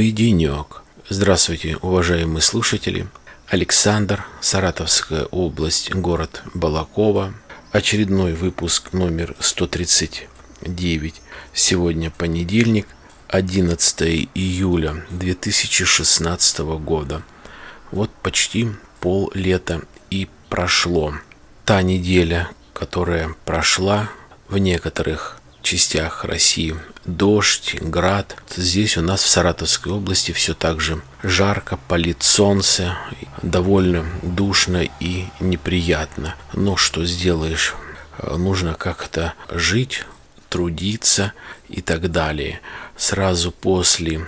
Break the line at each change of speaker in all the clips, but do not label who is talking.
Мой денек. Здравствуйте, уважаемые слушатели. Александр, Саратовская область, город Балакова. Очередной выпуск номер 139. Сегодня понедельник, 11 июля 2016 года. Вот почти пол лета и прошло. Та неделя, которая прошла в некоторых частях России дождь, град. Здесь у нас в Саратовской области все так же жарко, палит солнце, довольно душно и неприятно. Но что сделаешь? Нужно как-то жить, трудиться и так далее. Сразу после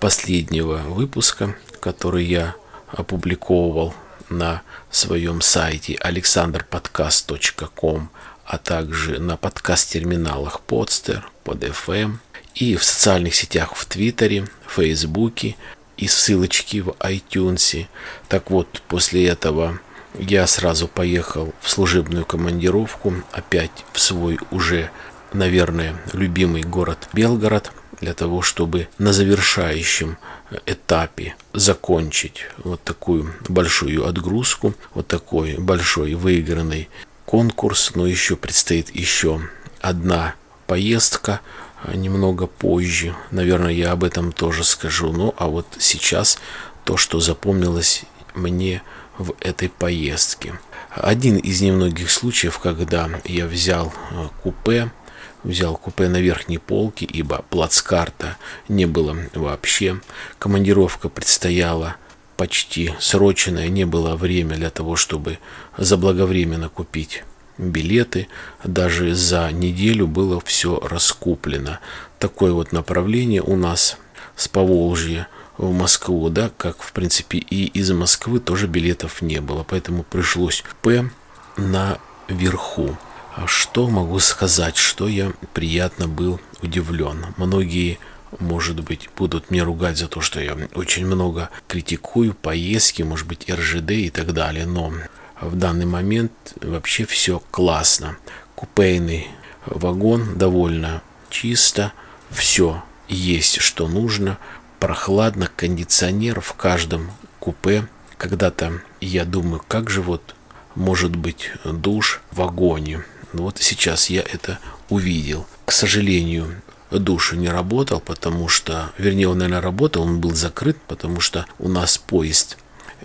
последнего выпуска, который я опубликовал на своем сайте alexanderpodcast.com а также на подкаст-терминалах Podster, PodFM и в социальных сетях в Твиттере, Фейсбуке и ссылочки в iTunes. Так вот, после этого я сразу поехал в служебную командировку, опять в свой уже, наверное, любимый город Белгород, для того, чтобы на завершающем этапе закончить вот такую большую отгрузку, вот такой большой выигранный конкурс, но еще предстоит еще одна поездка а, немного позже. Наверное, я об этом тоже скажу. Ну, а вот сейчас то, что запомнилось мне в этой поездке. Один из немногих случаев, когда я взял а, купе, взял купе на верхней полке, ибо плацкарта не было вообще. Командировка предстояла почти срочное, не было время для того, чтобы заблаговременно купить билеты. Даже за неделю было все раскуплено. Такое вот направление у нас с Поволжья в Москву, да, как в принципе и из Москвы тоже билетов не было, поэтому пришлось П наверху. Что могу сказать, что я приятно был удивлен. Многие может быть, будут мне ругать за то, что я очень много критикую поездки, может быть, РЖД и так далее, но в данный момент вообще все классно. Купейный вагон довольно чисто, все есть, что нужно, прохладно, кондиционер в каждом купе. Когда-то я думаю, как же вот может быть душ в вагоне. Вот сейчас я это увидел. К сожалению, душ не работал, потому что, вернее, он, наверное, работал, он был закрыт, потому что у нас поезд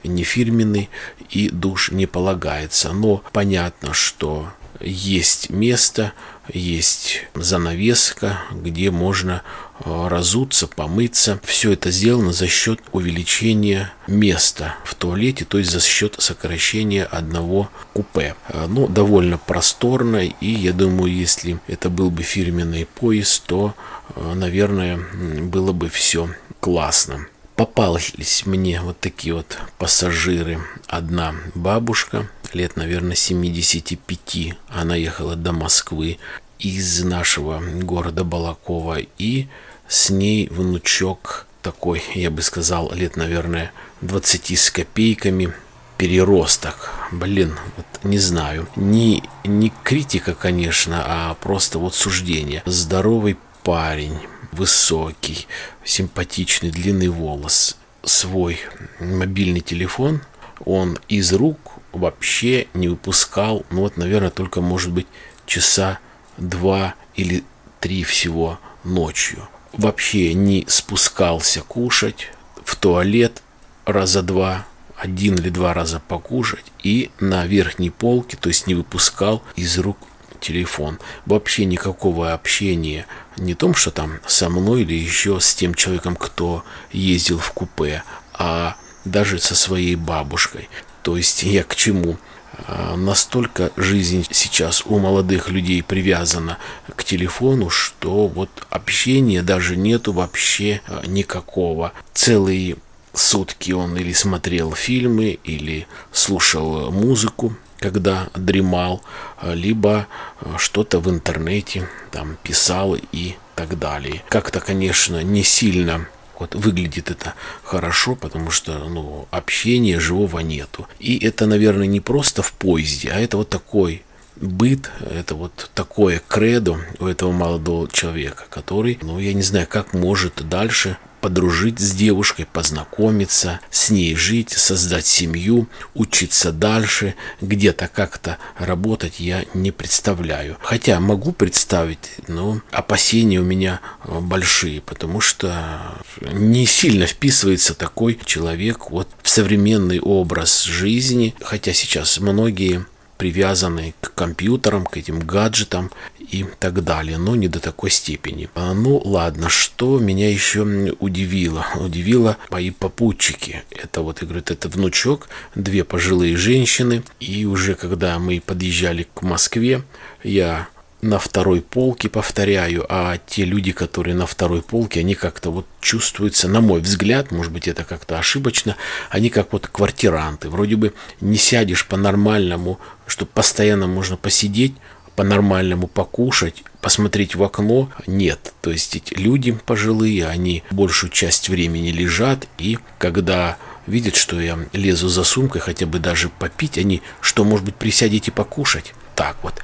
не фирменный и душ не полагается. Но понятно, что есть место, есть занавеска, где можно э, разуться, помыться. Все это сделано за счет увеличения места в туалете, то есть за счет сокращения одного купе. Э, ну, довольно просторно, и я думаю, если это был бы фирменный поезд, то, э, наверное, было бы все классно попались мне вот такие вот пассажиры. Одна бабушка, лет, наверное, 75. Она ехала до Москвы из нашего города Балакова. И с ней внучок такой, я бы сказал, лет, наверное, 20 с копейками. Переросток. Блин, вот не знаю. Не, не критика, конечно, а просто вот суждение. Здоровый парень высокий, симпатичный, длинный волос, свой мобильный телефон он из рук вообще не выпускал, ну вот, наверное, только, может быть, часа два или три всего ночью. Вообще не спускался кушать в туалет раза два, один или два раза покушать и на верхней полке, то есть не выпускал из рук телефон. Вообще никакого общения не том, что там со мной или еще с тем человеком, кто ездил в купе, а даже со своей бабушкой. То есть я к чему? А, настолько жизнь сейчас у молодых людей привязана к телефону, что вот общения даже нету вообще а, никакого. Целые сутки он или смотрел фильмы, или слушал музыку, когда дремал, а, либо а, что-то в интернете там писал и так далее. Как-то, конечно, не сильно вот выглядит это хорошо, потому что ну, общения живого нету. И это, наверное, не просто в поезде, а это вот такой быт, это вот такое кредо у этого молодого человека, который, ну, я не знаю, как может дальше подружить с девушкой, познакомиться, с ней жить, создать семью, учиться дальше, где-то как-то работать я не представляю. Хотя могу представить, но опасения у меня э, большие, потому что не сильно вписывается такой человек вот в современный образ жизни, хотя сейчас многие привязаны к компьютерам, к этим гаджетам и так далее, но не до такой степени. А, ну ладно, что меня еще удивило? Удивило мои попутчики. Это вот, я говорю, это внучок, две пожилые женщины. И уже когда мы подъезжали к Москве, я на второй полке, повторяю, а те люди, которые на второй полке, они как-то вот чувствуются, на мой взгляд, может быть это как-то ошибочно, они как вот квартиранты. Вроде бы не сядешь по-нормальному, чтобы постоянно можно посидеть, по-нормальному покушать, посмотреть в окно. Нет. То есть эти люди пожилые, они большую часть времени лежат, и когда видят, что я лезу за сумкой, хотя бы даже попить, они, что, может быть, присядете покушать? Так вот.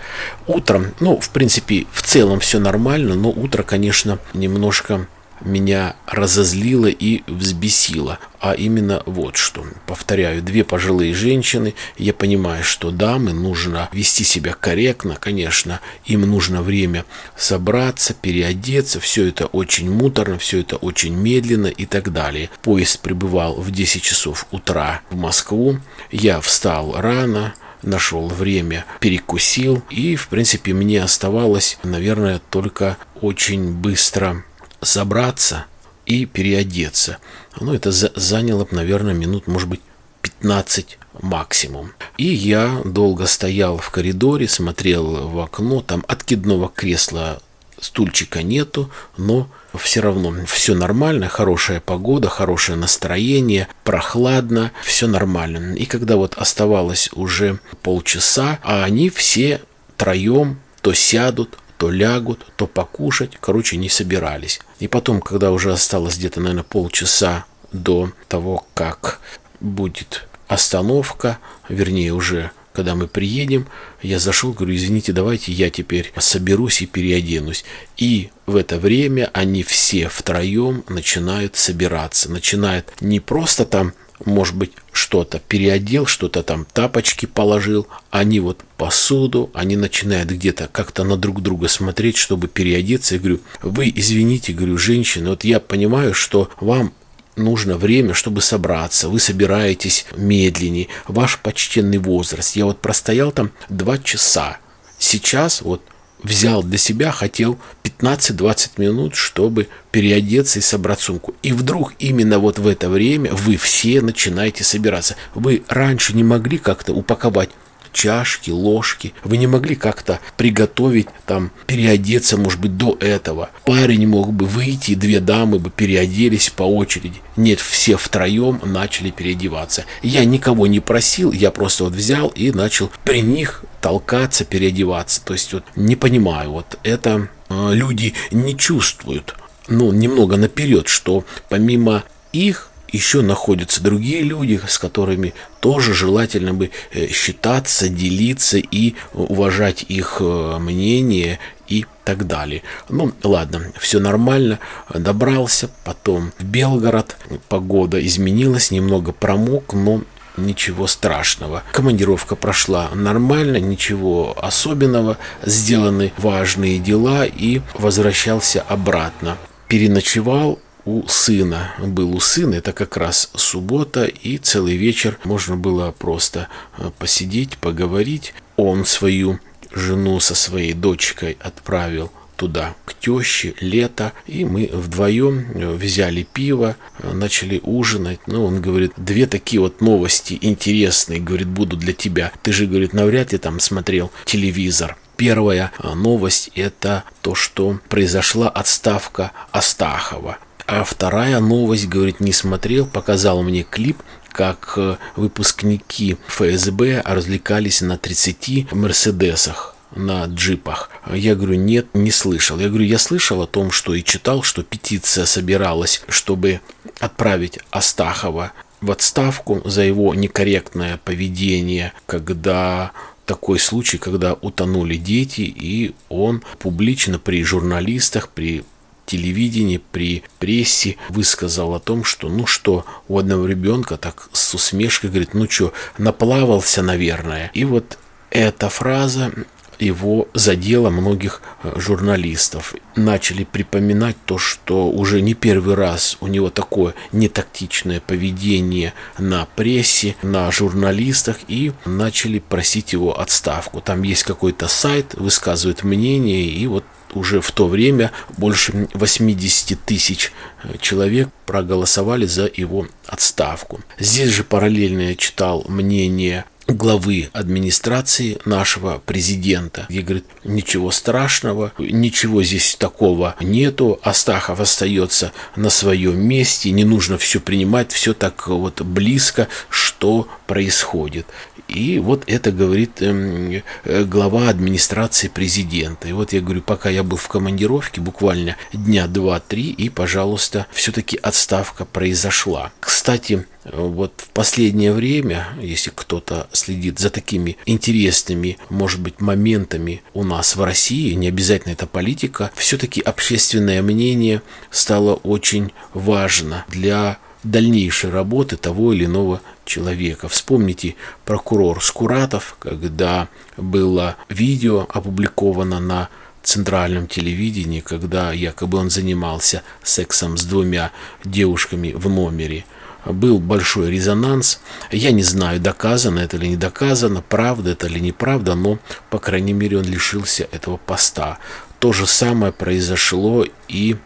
Утром, ну, в принципе, в целом все нормально, но утро, конечно, немножко меня разозлило и взбесило. А именно вот что. Повторяю, две пожилые женщины. Я понимаю, что дамы нужно вести себя корректно, конечно. Им нужно время собраться, переодеться. Все это очень муторно, все это очень медленно и так далее. Поезд прибывал в 10 часов утра в Москву. Я встал рано, нашел время, перекусил. И, в принципе, мне оставалось, наверное, только очень быстро собраться и переодеться. Ну, это за заняло, наверное, минут, может быть, 15 максимум. И я долго стоял в коридоре, смотрел в окно, там откидного кресла стульчика нету, но все равно все нормально, хорошая погода, хорошее настроение, прохладно, все нормально. И когда вот оставалось уже полчаса, а они все троем то сядут, то лягут, то покушать, короче, не собирались. И потом, когда уже осталось где-то, наверное, полчаса до того, как будет остановка, вернее, уже когда мы приедем, я зашел, говорю, извините, давайте я теперь соберусь и переоденусь. И в это время они все втроем начинают собираться. Начинают не просто там, может быть, что-то переодел, что-то там тапочки положил. Они вот посуду, они начинают где-то как-то на друг друга смотреть, чтобы переодеться. Я говорю, вы извините, говорю, женщины, вот я понимаю, что вам нужно время, чтобы собраться, вы собираетесь медленнее, ваш почтенный возраст. Я вот простоял там два часа. Сейчас вот взял для себя, хотел 15-20 минут, чтобы переодеться и собрать сумку. И вдруг именно вот в это время вы все начинаете собираться. Вы раньше не могли как-то упаковать чашки, ложки. Вы не могли как-то приготовить, там, переодеться, может быть, до этого. Парень мог бы выйти, две дамы бы переоделись по очереди. Нет, все втроем начали переодеваться. Я никого не просил, я просто вот взял и начал при них толкаться, переодеваться. То есть вот не понимаю, вот это э, люди не чувствуют, ну, немного наперед, что помимо их еще находятся другие люди, с которыми тоже желательно бы э, считаться, делиться и уважать их э, мнение и так далее. Ну, ладно, все нормально. Добрался, потом в Белгород. Погода изменилась, немного промок, но ничего страшного. Командировка прошла нормально, ничего особенного. Сделаны важные дела и возвращался обратно. Переночевал у сына. Был у сына, это как раз суббота, и целый вечер можно было просто э, посидеть, поговорить. Он свою жену со своей дочкой отправил туда, к теще, лето, и мы вдвоем э, взяли пиво, э, начали ужинать. Ну, он говорит, две такие вот новости интересные, говорит, буду для тебя. Ты же, говорит, навряд ли там смотрел телевизор. Первая новость – это то, что произошла отставка Астахова. А вторая новость, говорит, не смотрел, показал мне клип, как э, выпускники ФСБ развлекались на 30 Мерседесах на джипах. Я говорю, нет, не слышал. Я говорю, я слышал о том, что и читал, что петиция собиралась, чтобы отправить Астахова в отставку за его некорректное поведение, когда такой случай, когда утонули дети, и он публично при журналистах, при телевидении, при прессе высказал о том, что ну что, у одного ребенка так с усмешкой говорит, ну что, наплавался, наверное. И вот эта фраза его задело многих э, журналистов. Начали припоминать то, что уже не первый раз у него такое нетактичное поведение на прессе, на журналистах, и начали просить его отставку. Там есть какой-то сайт, высказывает мнение, и вот уже в то время больше 80 тысяч э, человек проголосовали за его отставку. Здесь же параллельно я читал мнение главы администрации нашего президента. И говорит, ничего страшного, ничего здесь такого нету, Астахов остается на своем месте, не нужно все принимать, все так вот близко, что происходит. И вот это говорит эм, э, глава администрации президента. И вот я говорю, пока я был в командировке, буквально дня два-три, и, пожалуйста, все-таки отставка произошла. Кстати, вот в последнее время, если кто-то следит за такими интересными, может быть, моментами у нас в России, не обязательно это политика, все-таки общественное мнение стало очень важно для дальнейшей работы того или иного человека. Вспомните прокурор Скуратов, когда было видео опубликовано на центральном телевидении, когда якобы он занимался сексом с двумя девушками в номере. Был большой резонанс. Я не знаю, доказано это или не доказано, правда это или неправда, но, по крайней мере, он лишился этого поста. То же самое произошло и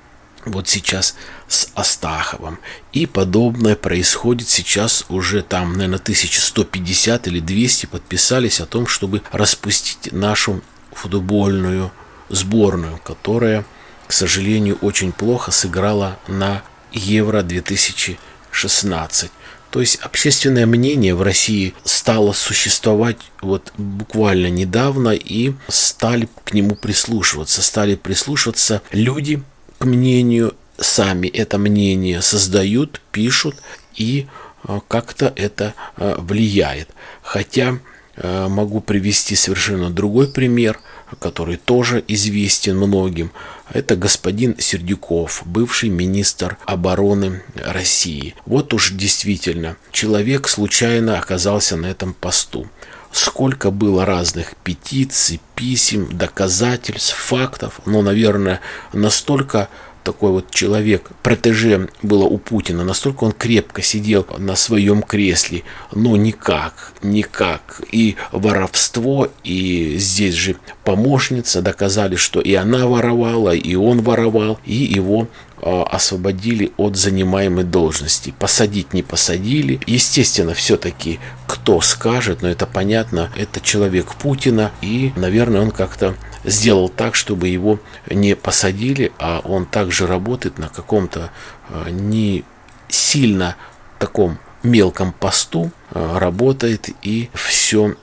вот сейчас с Астаховым. И подобное происходит сейчас уже там, наверное, 1150 или 200 подписались о том, чтобы распустить нашу футбольную сборную, которая, к сожалению, очень плохо сыграла на Евро 2016. То есть общественное мнение в России стало существовать вот буквально недавно и стали к нему прислушиваться. Стали прислушиваться люди, к мнению, сами это мнение создают, пишут и э, как-то это э, влияет. Хотя э, могу привести совершенно другой пример, который тоже известен многим. Это господин Сердюков, бывший министр обороны России. Вот уж действительно, человек случайно оказался на этом посту сколько было разных петиций, писем, доказательств, фактов, но, наверное, настолько такой вот человек, протеже было у Путина, настолько он крепко сидел на своем кресле, но никак, никак. И воровство, и здесь же помощница доказали, что и она воровала, и он воровал, и его а, освободили от занимаемой должности. Посадить не посадили. Естественно, все-таки кто скажет, но это понятно, это человек Путина, и, наверное, он как-то сделал так, чтобы его не посадили, а он также работает на каком-то э, не сильно таком мелком посту, э, работает и все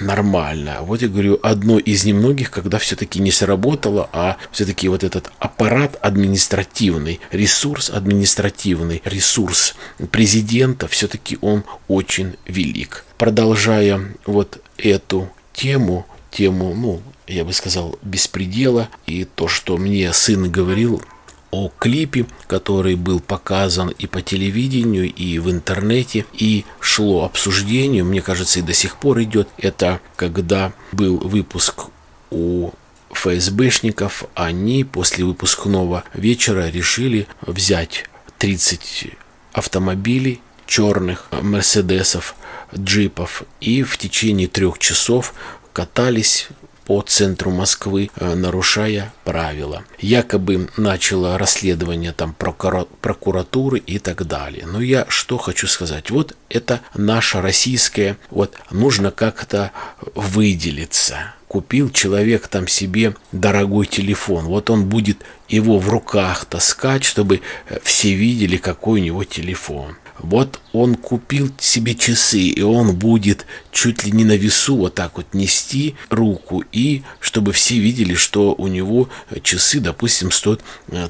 нормально. Вот я говорю, одно из немногих, когда все-таки не сработало, а все-таки вот этот аппарат административный, ресурс административный, ресурс президента, все-таки он очень велик. Продолжая вот эту тему, тему, ну, я бы сказал, беспредела. И то, что мне сын говорил о клипе, который был показан и по телевидению, и в интернете, и шло обсуждение, мне кажется, и до сих пор идет. Это когда был выпуск у ФСБшников, они после выпускного вечера решили взять 30 автомобилей черных, мерседесов, джипов и в течение трех часов катались по центру Москвы, э, нарушая правила. Якобы начало расследование там прокуратуры и так далее. Но я что хочу сказать. Вот это наша российская, вот нужно как-то выделиться купил человек там себе дорогой телефон. Вот он будет его в руках таскать, чтобы э, все видели, какой у него телефон. Вот он купил себе часы, и он будет чуть ли не на весу вот так вот нести руку, и чтобы все видели, что у него часы, допустим, стоят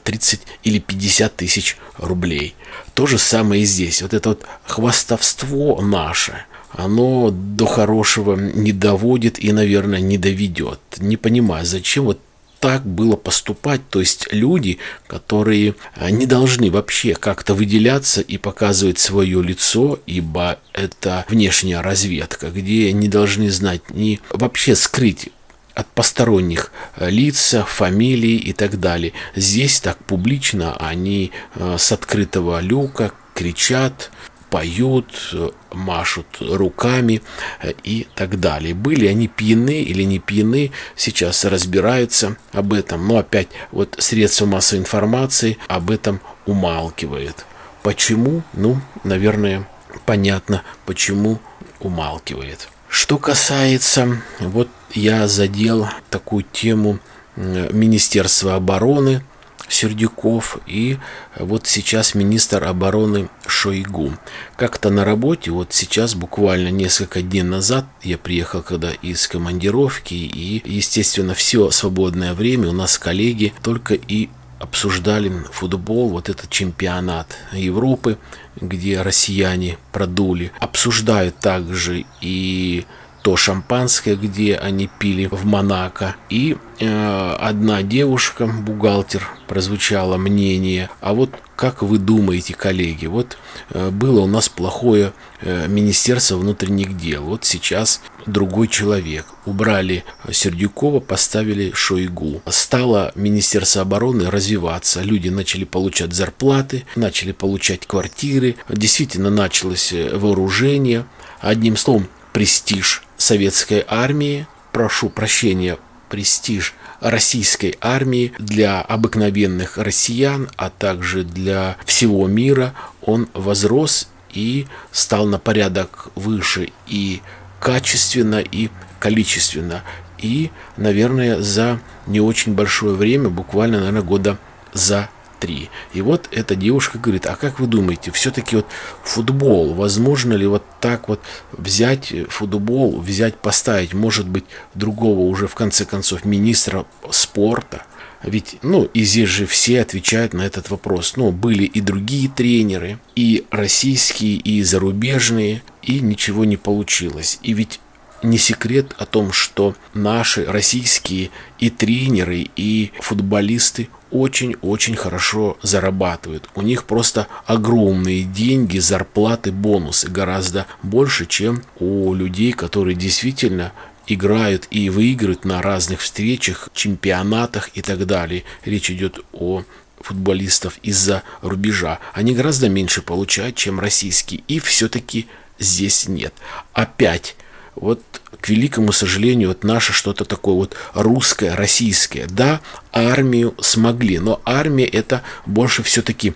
30 э, или 50 тысяч рублей. То же самое и здесь. Вот это вот хвастовство наше, оно до хорошего не доводит и, наверное, не доведет. Не понимаю, зачем вот так было поступать, то есть люди, которые э, не должны вообще как-то выделяться и показывать свое лицо, ибо это внешняя разведка, где не должны знать ни вообще скрыть от посторонних э, лиц, фамилий и так далее. Здесь так публично они э, с открытого люка кричат, поют, машут руками э, и так далее. Были они пьяны или не пьяны, сейчас разбираются об этом. Но опять вот средства массовой информации об этом умалкивает. Почему? Ну, наверное, понятно, почему умалкивает. Что касается, вот я задел такую тему Министерства обороны, Сердюков и вот сейчас министр обороны Шойгу. Как-то на работе, вот сейчас буквально несколько дней назад я приехал когда из командировки и, естественно, все свободное время у нас коллеги только и обсуждали футбол, вот этот чемпионат Европы, где россияне продули. Обсуждают также и то шампанское, где они пили в Монако. И э, одна девушка, бухгалтер, прозвучало мнение, а вот как вы думаете, коллеги, вот э, было у нас плохое э, Министерство внутренних дел, вот сейчас другой человек. Убрали Сердюкова, поставили Шойгу. Стало Министерство обороны развиваться, люди начали получать зарплаты, начали получать квартиры, действительно началось э, вооружение. Одним словом, престиж советской армии, прошу прощения, престиж российской армии для обыкновенных россиян, а также для всего мира, он возрос и стал на порядок выше и качественно, и количественно. И, наверное, за не очень большое время, буквально, наверное, года за 3. И вот эта девушка говорит, а как вы думаете, все-таки вот футбол, возможно ли вот так вот взять футбол, взять, поставить, может быть, другого уже в конце концов министра спорта? Ведь, ну, и здесь же все отвечают на этот вопрос. Ну, были и другие тренеры, и российские, и зарубежные, и ничего не получилось. И ведь не секрет о том, что наши российские и тренеры, и футболисты очень-очень хорошо зарабатывают. У них просто огромные деньги, зарплаты, бонусы гораздо больше, чем у людей, которые действительно играют и выигрывают на разных встречах, чемпионатах и так далее. Речь идет о футболистов из-за рубежа. Они гораздо меньше получают, чем российские. И все-таки здесь нет. Опять вот к великому сожалению, вот наше что-то такое вот русское, российское. Да, армию смогли, но армия это больше все-таки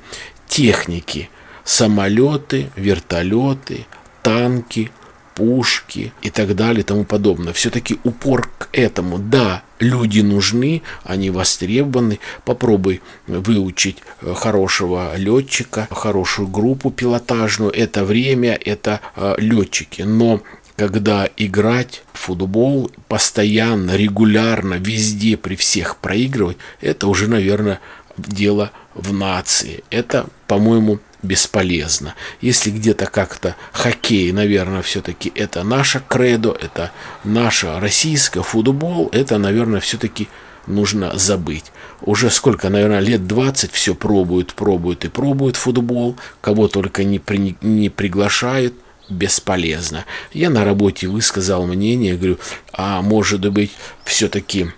техники. Самолеты, вертолеты, танки, пушки и так далее и тому подобное. Все-таки упор к этому. Да, люди нужны, они востребованы. Попробуй выучить э, хорошего летчика, хорошую группу пилотажную. Это время, это э, летчики. Но когда играть в футбол постоянно, регулярно, везде, при всех проигрывать, это уже, наверное, дело в нации. Это, по-моему, бесполезно. Если где-то как-то хоккей, наверное, все-таки это наша кредо, это наша российская футбол, это, наверное, все-таки нужно забыть. Уже сколько, наверное, лет 20 все пробуют, пробуют и пробуют футбол, кого только не, при, не приглашают, бесполезно. Я на работе высказал мнение, говорю, а может быть все-таки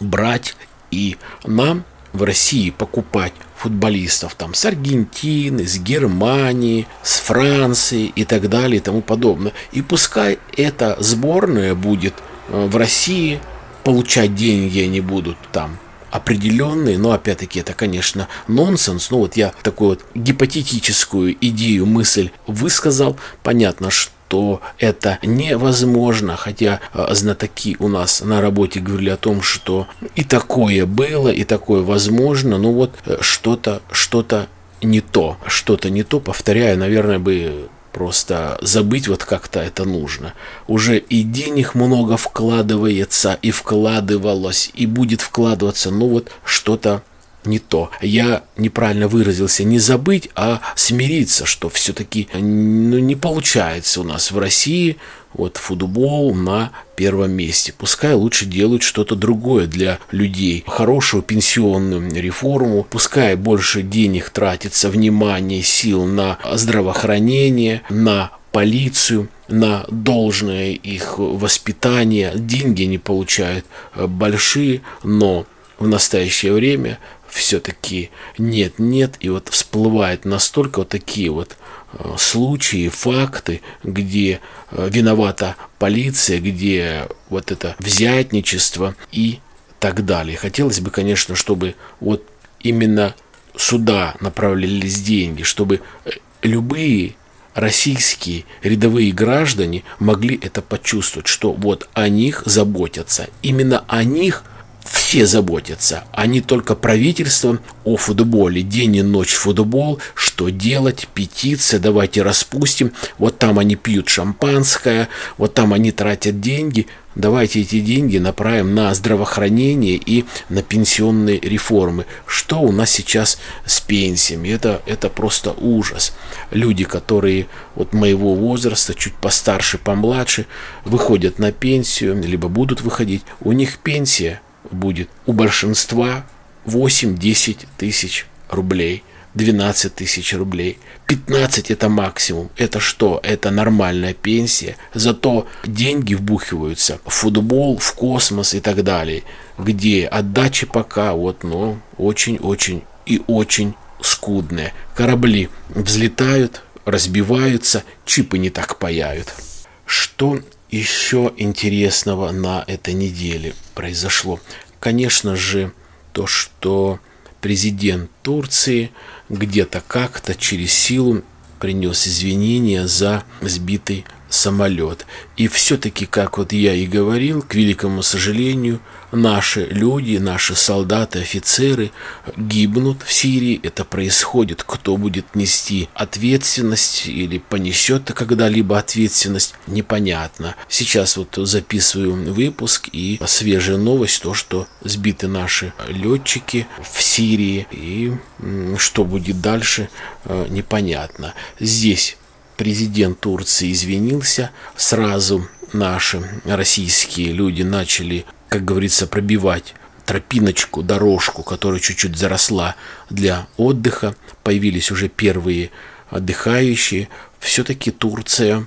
брать и нам в России покупать футболистов там с Аргентины, с Германии, с Франции и так далее и тому подобное. И пускай эта сборная будет э, в России получать деньги, они будут там определенные, но опять-таки это, конечно, нонсенс. Ну вот я такую вот гипотетическую идею, мысль высказал. Понятно, что то это невозможно, хотя а, знатоки у нас на работе говорили о том, что и такое было, и такое возможно, но вот э, что-то, что-то не то, что-то не то, повторяю, наверное, бы Просто забыть вот как-то это нужно. Уже и денег много вкладывается, и вкладывалось, и будет вкладываться. Ну вот что-то не то. Я неправильно выразился, не забыть, а смириться, что все-таки ну, не получается у нас в России вот футбол на первом месте. Пускай лучше делают что-то другое для людей. Хорошую пенсионную реформу. Пускай больше денег тратится, внимания, сил на здравоохранение, на полицию, на должное их воспитание. Деньги они получают э, большие, но в настоящее время все-таки нет-нет, и вот всплывает настолько вот такие вот э, случаи, факты, где э, виновата полиция, где вот это взятничество и так далее. Хотелось бы, конечно, чтобы вот именно сюда направлялись деньги, чтобы э, любые российские рядовые граждане могли это почувствовать, что вот о них заботятся. Именно о них все заботятся, а не только правительство о футболе. День и ночь футбол, что делать, петиция, давайте распустим. Вот там они пьют шампанское, вот там они тратят деньги. Давайте эти деньги направим на здравоохранение и на пенсионные реформы. Что у нас сейчас с пенсиями? Это, это просто ужас. Люди, которые вот моего возраста, чуть постарше, помладше, выходят на пенсию, либо будут выходить, у них пенсия будет у большинства 8-10 тысяч рублей, 12 тысяч рублей. 15 это максимум. Это что? Это нормальная пенсия. Зато деньги вбухиваются в футбол, в космос и так далее. Где отдачи пока вот, ну, очень-очень и очень скудные. Корабли взлетают, разбиваются, чипы не так паяют. Что еще интересного на этой неделе произошло? Конечно же, то, что президент Турции где-то как-то через силу принес извинения за сбитый самолет. И все-таки, как вот я и говорил, к великому сожалению, наши люди, наши солдаты, офицеры гибнут в Сирии. Это происходит. Кто будет нести ответственность или понесет когда-либо ответственность, непонятно. Сейчас вот записываю выпуск и свежая новость, то, что сбиты наши летчики в Сирии. И что будет дальше, э, непонятно. Здесь президент Турции извинился, сразу наши российские люди начали, как говорится, пробивать тропиночку, дорожку, которая чуть-чуть заросла для отдыха. Появились уже первые отдыхающие. Все-таки Турция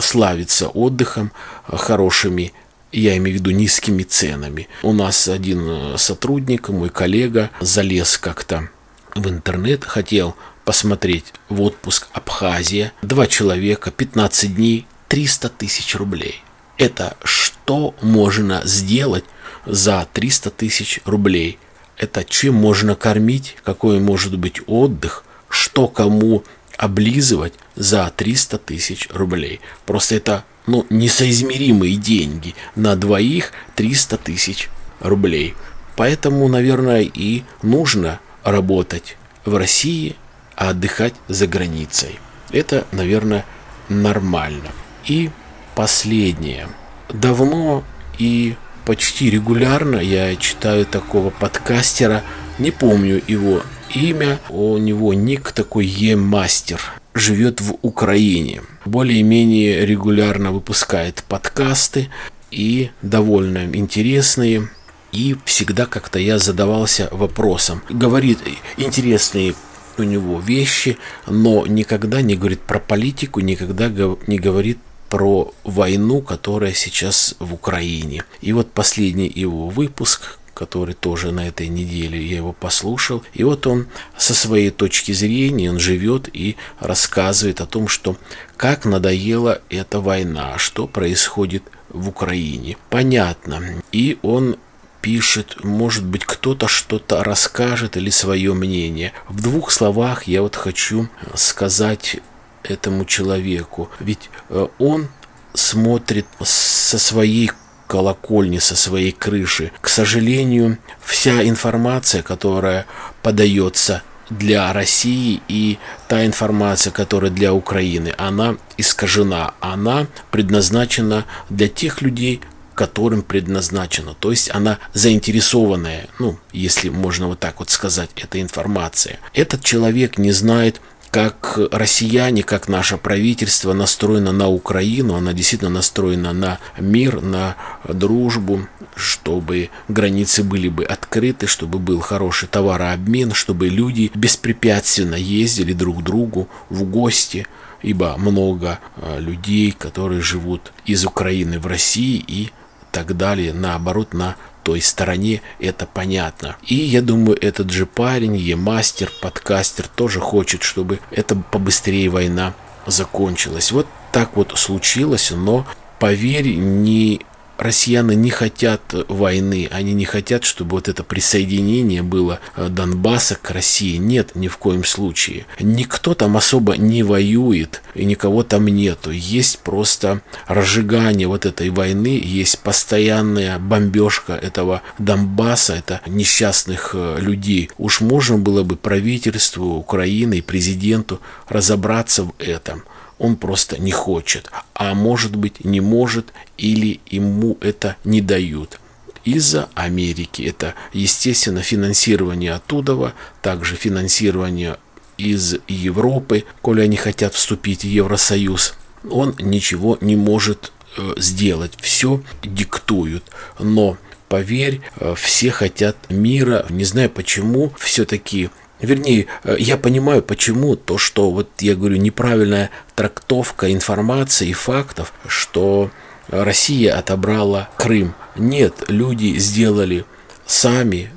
славится отдыхом, хорошими я имею в виду низкими ценами. У нас один э, сотрудник, мой коллега, залез как-то в интернет, хотел посмотреть в отпуск Абхазия. Два человека, 15 дней, 300 тысяч рублей. Это что можно сделать за 300 тысяч рублей? Это чем можно кормить, какой может быть отдых, что кому облизывать за 300 тысяч рублей. Просто это ну, несоизмеримые деньги. На двоих 300 тысяч рублей. Поэтому, наверное, и нужно работать в России, а отдыхать за границей. Это, наверное, нормально. И последнее. Давно и почти регулярно я читаю такого подкастера, не помню его имя, у него ник такой Е-мастер, живет в Украине. Более-менее регулярно выпускает подкасты и довольно интересные. И всегда как-то я задавался вопросом. Говорит интересные у него вещи, но никогда не говорит про политику, никогда не говорит про войну, которая сейчас в Украине. И вот последний его выпуск, который тоже на этой неделе я его послушал. И вот он со своей точки зрения, он живет и рассказывает о том, что как надоела эта война, что происходит в Украине. Понятно. И он пишет, может быть, кто-то что-то расскажет или свое мнение. В двух словах я вот хочу сказать этому человеку, ведь э, он смотрит со своей колокольни, со своей крыши. К сожалению, вся информация, которая подается для России и та информация, которая для Украины, она искажена, она предназначена для тех людей, которым предназначено. То есть она заинтересованная, ну, если можно вот так вот сказать, эта информация. Этот человек не знает, как россияне, как наше правительство настроено на Украину, она действительно настроена на мир, на дружбу, чтобы границы были бы открыты, чтобы был хороший товарообмен, чтобы люди беспрепятственно ездили друг к другу в гости, ибо много э, людей, которые живут из Украины в России и так далее, наоборот, на той стороне, это понятно. И я думаю, этот же парень, е-мастер, подкастер, тоже хочет, чтобы это побыстрее война закончилась. Вот так вот случилось, но поверь, не россияне не хотят войны, они не хотят, чтобы вот это присоединение было э, Донбасса к России. Нет, ни в коем случае. Никто там особо не воюет, и никого там нету. Есть просто разжигание вот этой войны, есть постоянная бомбежка этого Донбасса, это несчастных э, людей. Уж можно было бы правительству Украины и президенту разобраться в этом он просто не хочет, а может быть не может или ему это не дают из-за Америки. Это, естественно, финансирование оттуда, также финансирование из Европы, коли они хотят вступить в Евросоюз. Он ничего не может э, сделать, все диктуют. Но поверь, э, все хотят мира. Не знаю почему, все-таки Вернее, э, я понимаю, почему то, что, вот я говорю, неправильная трактовка информации и фактов, что Россия отобрала Крым. Нет, люди сделали сами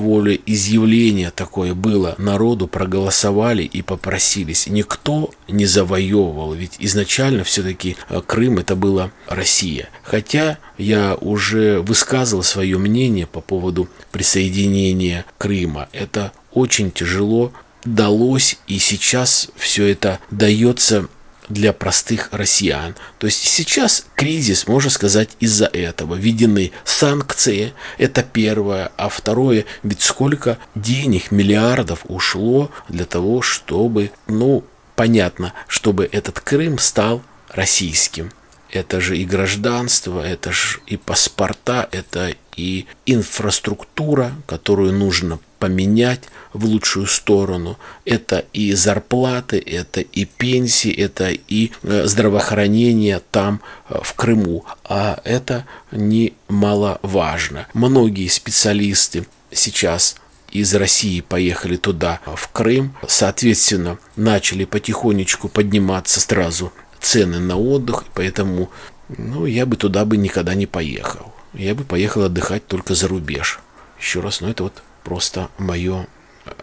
волеизъявление такое было, народу проголосовали и попросились. Никто не завоевывал, ведь изначально все-таки э, Крым это была Россия. Хотя я уже высказывал свое мнение по поводу присоединения Крыма. Это очень тяжело далось, и сейчас все это дается для простых россиян. То есть сейчас кризис, можно сказать, из-за этого. Введены санкции, это первое. А второе, ведь сколько денег, миллиардов ушло для того, чтобы, ну, понятно, чтобы этот Крым стал российским. Это же и гражданство, это же и паспорта, это и инфраструктура, которую нужно поменять в лучшую сторону. Это и зарплаты, это и пенсии, это и э, здравоохранение там, э, в Крыму. А это немаловажно. Многие специалисты сейчас из России поехали туда, в Крым. Соответственно, начали потихонечку подниматься сразу цены на отдых, поэтому ну, я бы туда бы никогда не поехал. Я бы поехал отдыхать только за рубеж. Еще раз, ну это вот просто мое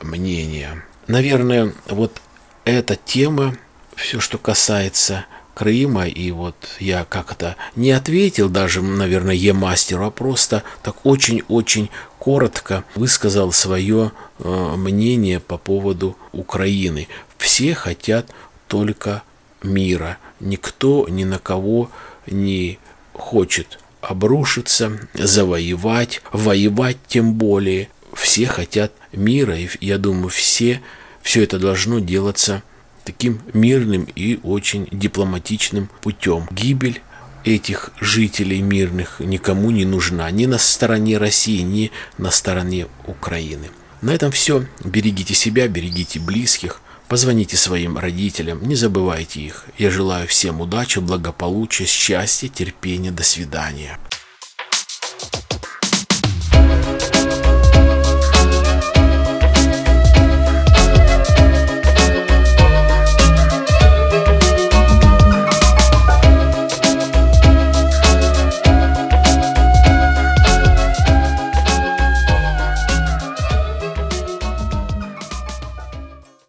мнение. Наверное, вот эта тема, все, что касается Крыма, и вот я как-то не ответил даже, наверное, Е-мастеру, а просто так очень-очень коротко высказал свое э, мнение по поводу Украины. Все хотят только мира. Никто ни на кого не хочет обрушиться, завоевать, воевать тем более все хотят мира, и я думаю, все, все это должно делаться таким мирным и очень дипломатичным путем. Гибель этих жителей мирных никому не нужна, ни на стороне России, ни на стороне Украины. На этом все. Берегите себя, берегите близких, позвоните своим родителям, не забывайте их. Я желаю всем удачи, благополучия, счастья, терпения. До свидания.